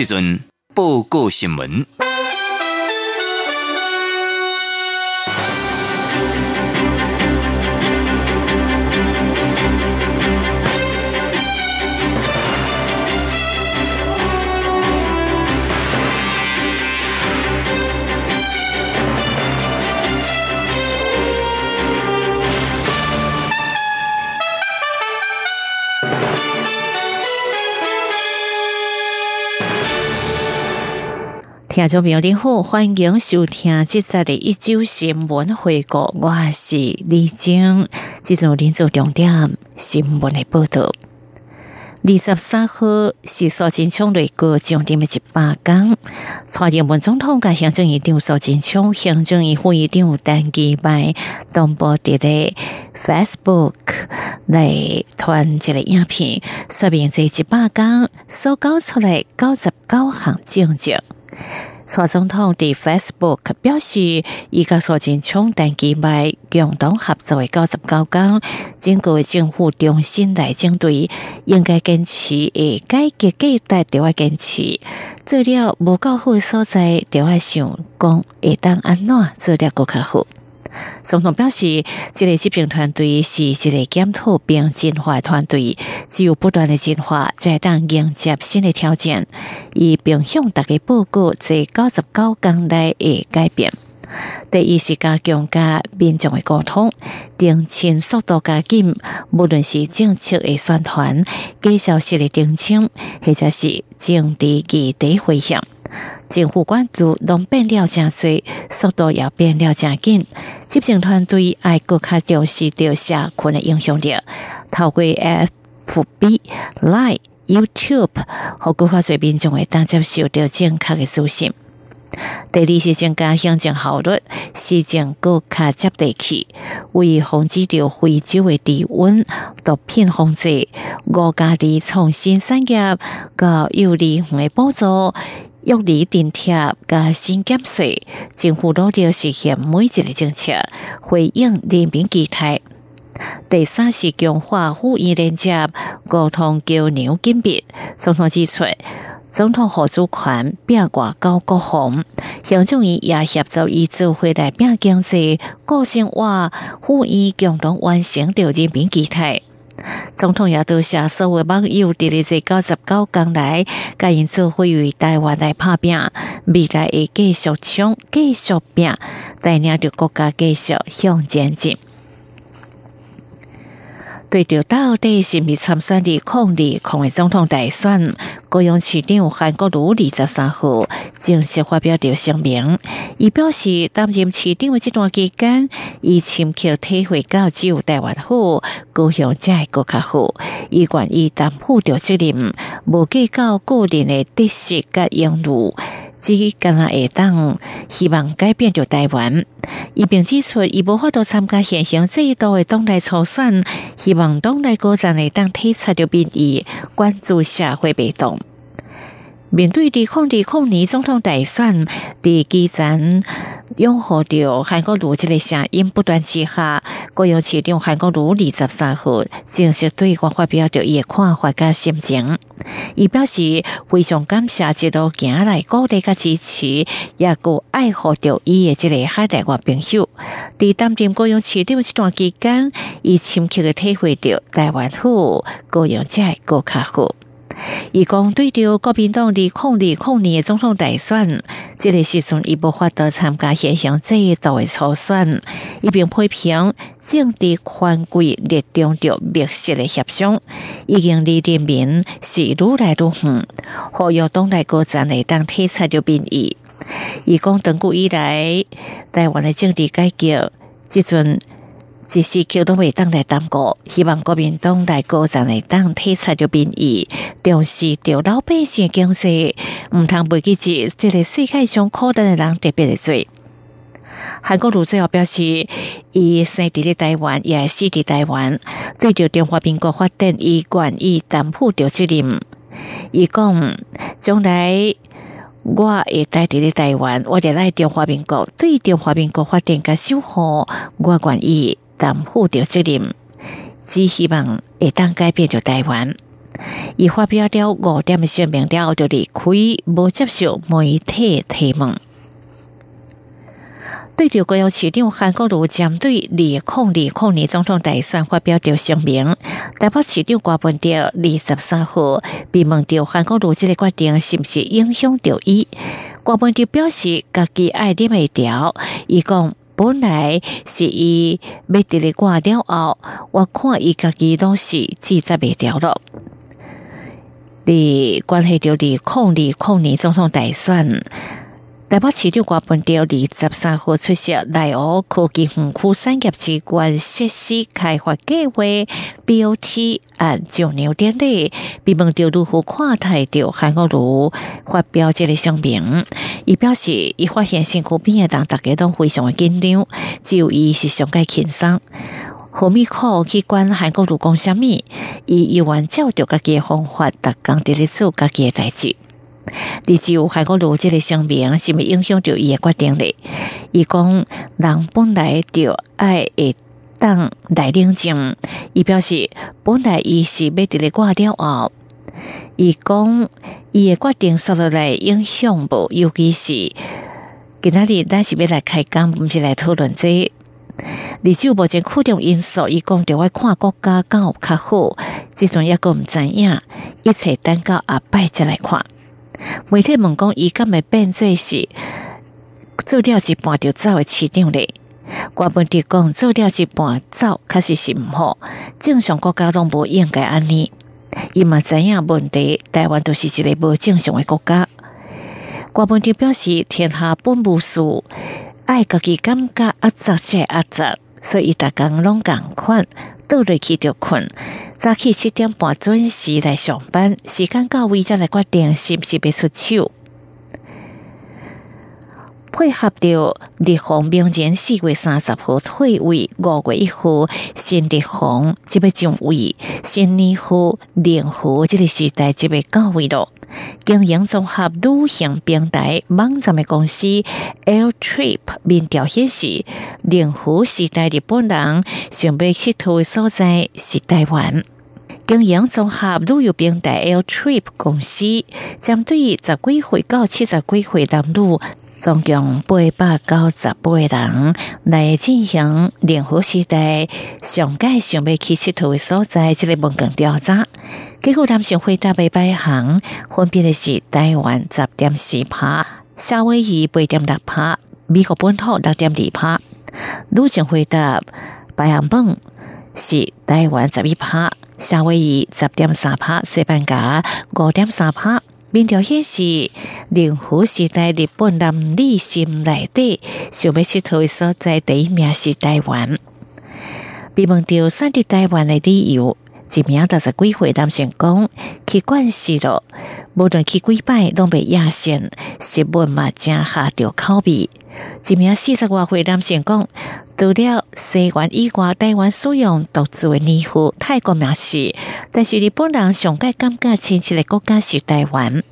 这阵报告新闻。听众朋友你好，欢迎收听这集的一周新闻回顾。我是李晶，这种连续重点新闻的报道。二十三号是苏金昌来过重点的一百天。蔡英文总统甲行政院长苏金昌、行政院副院长陈其迈同步伫咧 Facebook 来传一个影片，说明这一百天所搞出来九十九项政绩。蔡总统的 Facebook 表示，伊甲苏金昌、陈其迈共同合作的九十九天，经过政府重新来整队，应该坚持诶改革计划，就要坚持做了无够好的所在，就要想讲会当安怎做了更较好。总统表示，这个执政团队是一个检讨并进化的团队，只有不断的进化，才当迎接新的挑战。以并向大家报告这九十九天来的改变。第一是加强甲民众的沟通，定清速度加紧，无论是政策的宣传、假消息的澄清，或者是政治议题回响。政府关注拢变了真多，速度也变了真紧。执政团队爱更加重视着社群的影响力，透过 FB、Line、YouTube 和更加侪民众会当接受到正确的资讯。第二是增加行政效率，施政更加接地气，为防止着非洲的低温、毒品控制、国家的创新产业、甲有利的补助。玉里电贴加新减税，政府努力实现每一个政策，回应人民期待。第三是强化互议连接，沟通交流紧密。总统指出，总统何主权变挂高国红，行政院也协助伊做回来变经济、个性化互议，共同完成着人民期待。总统也多谢所有网友伫咧这九十九天来，甲因做会为台湾来拍拼，未来会继续冲、继续拼，带领着国家继续向前进。对着到底是咪参选的抗力抗的总统大选，高雄市长韩国瑜二十三号正式发表着声明，伊表示担任市长的这段期间，伊深刻体会到只有台湾好，高雄才会更较好。伊愿意担负着责任，无计较个人的得失甲荣辱。只敢若会当希望改变着台湾，伊并指出，伊无法度参加现行制度的党内初选，希望党内高层会当体察着民意，关注社会变动。面对地控制控年总统大选，伫基层拥护着韩国瑜这个声音不断之下，国有市长韩国瑜二十三号正式对我发表着伊看法甲心情。伊表示非常感谢一路行来鼓励甲支持，也够爱护着伊的这个海内外朋友。伫担任国有市长这段期间，伊深刻的体会着台湾好，国有才会更较好。伊讲对着国民党的控二控年总统大选，这个时阵伊无法得参加现象这一道的初选，伊并批评政治权贵列中着密切的协商，已经离人民是愈来愈远，呼吁党内各站内当体察着民意。伊讲长久以来，台湾的政治改革，即阵一时桥都未当来耽误，希望国民党来高站来当体察着民意，重视着老百姓经济，毋通袂记住即个世界上苦难的人特别的多。韩国卢最后表示，伊生伫咧台湾，也死伫台湾，对着中华民国发展，伊愿意担负着责任。伊讲，将来我会待伫咧台湾，我哋来中华民国，对中华民国发展甲守护，我愿意担负着责任。只希望会当改变着台湾。伊发表了五点的声明了，就离开，无接受媒体提问。对着国有市长韩国瑜针对二控二控年总统大选发表着声明，台北市长瓜分掉二十三号被问到韩国瑜这个决定是不是影响着伊，瓜分掉表示家己爱点未调，伊讲本来是伊要伫咧挂了后，我看伊家己拢是记在未调了。伫关系到二控二控年总统大选。台北市长瓜分掉二十三号出席内湖科技园区产业机关设施开发计划 BOT 按九牛典礼，被问到如何看待着韩国瑜发表这个声明，伊表示伊发现身躯边的人大家都非常的紧张，只有伊是上界轻松。何米可去管韩国瑜讲虾米？伊依然照着家己的方法，逐工伫咧做家己诶代志。你只有韩国逻辑的声明，是咪影响着伊诶决定咧？伊讲人本来就爱会当来领证，伊表示本来伊是要伫咧挂掉后，伊讲伊诶决定受到来影响无，尤其是今仔日咱是要来开讲，毋是来讨论这。你就目前苦重因素，伊讲着要看国家敢有较好，即阵抑个毋知影，一切等到下摆则来看。媒体问讲，伊敢会变做是做了一半就走诶市场咧？我本地讲做了一半走，确实是毋好。正常国家拢无应该安尼。伊嘛知影问题，台湾都是一个无正常的国家。郭文婷表示，天下本无事，爱家己感觉压杂即压杂，所以大家拢共款，倒落去就困。早起七点半准时来上班，时间到位则来决定是毋是要出手。配合着立红明年四月三十号退位，五月一号新立红即要上位，新年后联合即个时代即要到位咯。经营综合旅行平台网站的公司 Air Trip 民调显示，联合时代日本人想要去佗的所在是台湾。经营综合旅游平台 Air Trip 公司，针对十几岁到七十几岁男女，总共八百九十八人来进行联合时代上届想要去佚佗的所在，这个问卷调查。结果，男性回答的排行分别是台湾十点四趴，夏威夷八点六趴，美国本土六点二趴。女性回答排行榜是台湾十一趴，夏威夷十点三趴，西班牙五点三趴。民调显示，令狐时代日本男女心内底想要佚佗的所在第一名是台湾。被问到选择台湾的理由。一名六十几岁男性讲，去惯习了，无论去几摆拢被压线，食物嘛正下着口味。一名四十多岁男性讲，除了西元以外，台湾使用独自的年号，泰国名是，但是日本人上界感觉亲切的国家是台湾。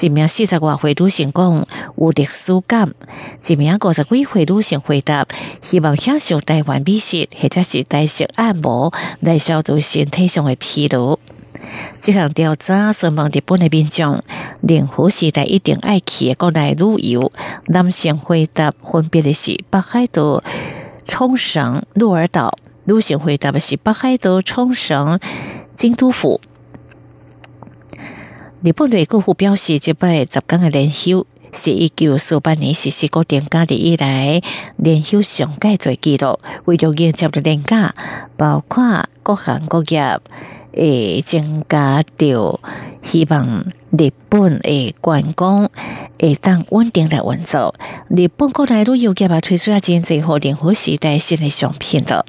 一名四十多岁女性讲有历史感，一名五十几岁女性回答希望享受台湾美食或者是台式按摩来消除身体上的疲劳。这项调查询问日本的民众，任何时代一定爱去的国内旅游，男性回答分别的是北海道、冲绳、鹿儿岛；女性回答的是北海道、冲绳、京都府。日本内阁府表示，这摆十天的连休是一九四八年实施固定假日以来连休上届最记录。为了迎接的年假，包括各行各业诶增加着希望日本的观光会当稳定来运作。日本国内旅游业也推出一件最后联合时代新的商品了。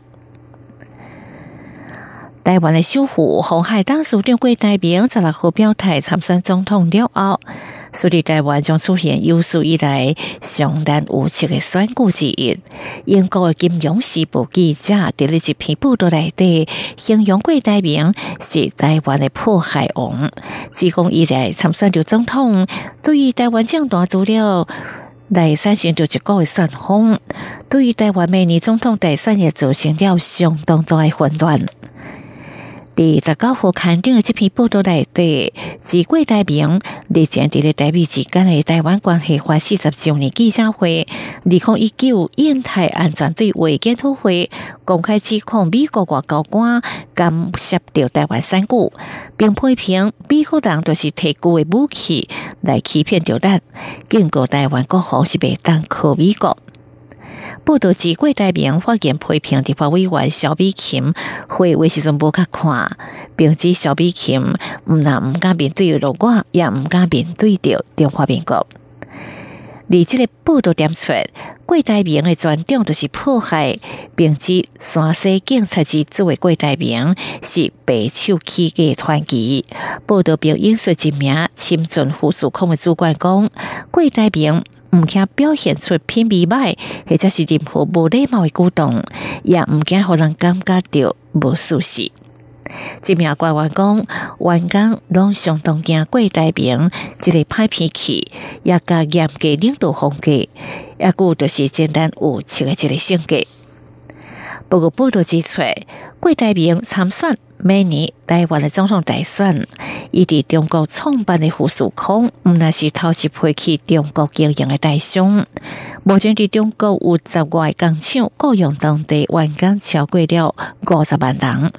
台湾的首富红海当属长国代表十六号表态参选总统了后，所以台湾将出现有史以来相当无情的选举之一。英国的金融时报记者伫了一篇报道内底，形容过代表是台湾的破坏王。自讲以来参选着总统，对于台湾将大除了来产生着一个的旋风，对于台湾明年总统大选也造成了相当大的混乱。第十九号刊登的这篇报道内底，几位代表日前伫咧台美之间的台湾关系法四十周年记者会、二零一九印太安全对话检讨会公开指控美国外交官干涉台湾选举，并批评美国人都是提供的武器来欺骗着咱，警告台湾各方是被当靠美国。报道几位代表发言批评立法委员小比琴会为时阵无较看，并指小比琴毋但毋敢面对着我，也毋敢面对着中华民国。而即个报道点出，贵代表的专长就是迫害，并指山西警察局作为贵代表是白手起家团结。报道并引述一名亲近副署控的主管讲，贵代表。唔惊表现出偏美歹，或者是任何无礼貌的举动，也唔惊互人感觉到无舒适。一名官员讲，员工拢相当惊贵代表，一个歹脾气，也加严格领导风格，也故就是简单无情的一个性格。不过报道指出，贵代表参选。每年台湾的总统大选，伊伫中国创办的富士康，毋那是头一批去中国经营的大商。目前伫中国有十外工厂雇佣当地员工超过了五十万人，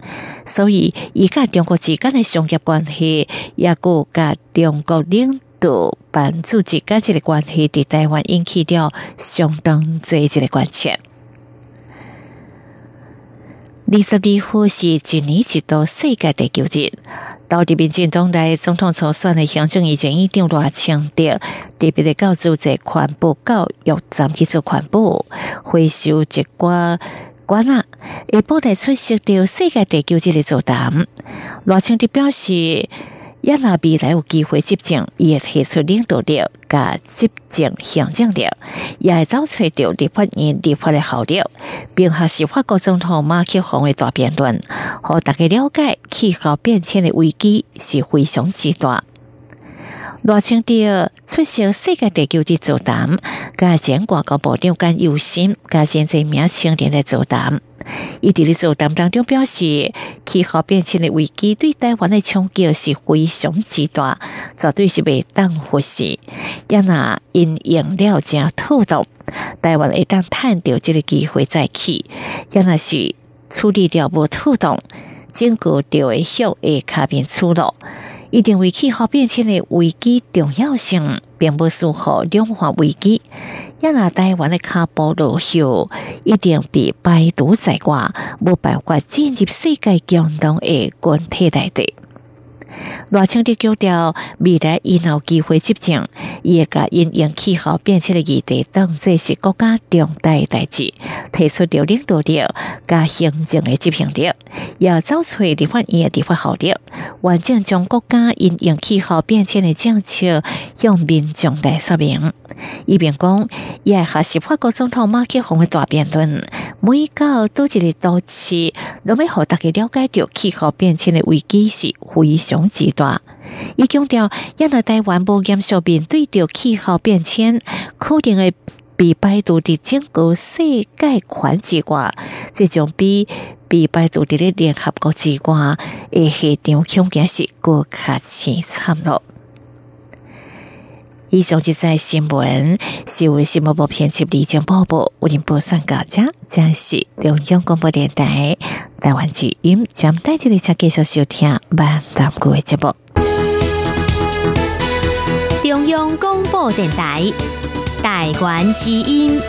所以伊甲中国之间的商业关系，也个甲中国领导办组织间这个关系，伫台湾引起了相当多一个关切。二十二号是一年一度世界地球日，到这边进东来总统所选的行政以前一定多强调，特别的告组织环保教育站去做环保，回收一寡管啊，下晡来出席到世界地球日的座谈，罗清的表示。也若未来有机会执政，伊会提出领导力、甲执政行政力，也会找出着立法院立法的效力，并学习法国总统马克龙的大辩论，互大家了解气候变迁的危机是非常之大。罗清德出席世界地球的座谈，甲前外交部长干有心，甲前这名青年的座谈。伊伫咧座谈当中表示，气候变迁的危机对台湾的冲击是非常之大，绝对是被当忽视。也那因应了正透动，台湾一旦探到这个机会再去，也那是处理掉无透动，整个就会向下卡边出路。一定为气候变迁的危机重要性，并不适合量化危机。亚拿台湾的卡波罗秀一定比百度在外，无办法进入世界共同的群体内底。罗清的强调，未来伊有机会执政，也甲因应气候变迁的议题当这是国家重大代志，提出了领导力、加行政的执行力，也找出立法院的立法效力，完整将国家因应气候变迁的政策向民众来说明。一边讲，也学习法国总统马克龙的大辩论，每到都一个都市，都要互大家了解到气候变迁的危机是非常之大。伊强调，因为台湾无严肃面对着气候变迁，可能会被摆渡的整个世界环之外，这种比被摆渡的联合国之外，诶，下场恐惊是更加凄惨了。以上即在新闻，是为新闻部编辑李江播报，为您播送家，这是中央广播电台台湾之音，将带这里再继续收听万达国的节目。中央广播电台台湾之音。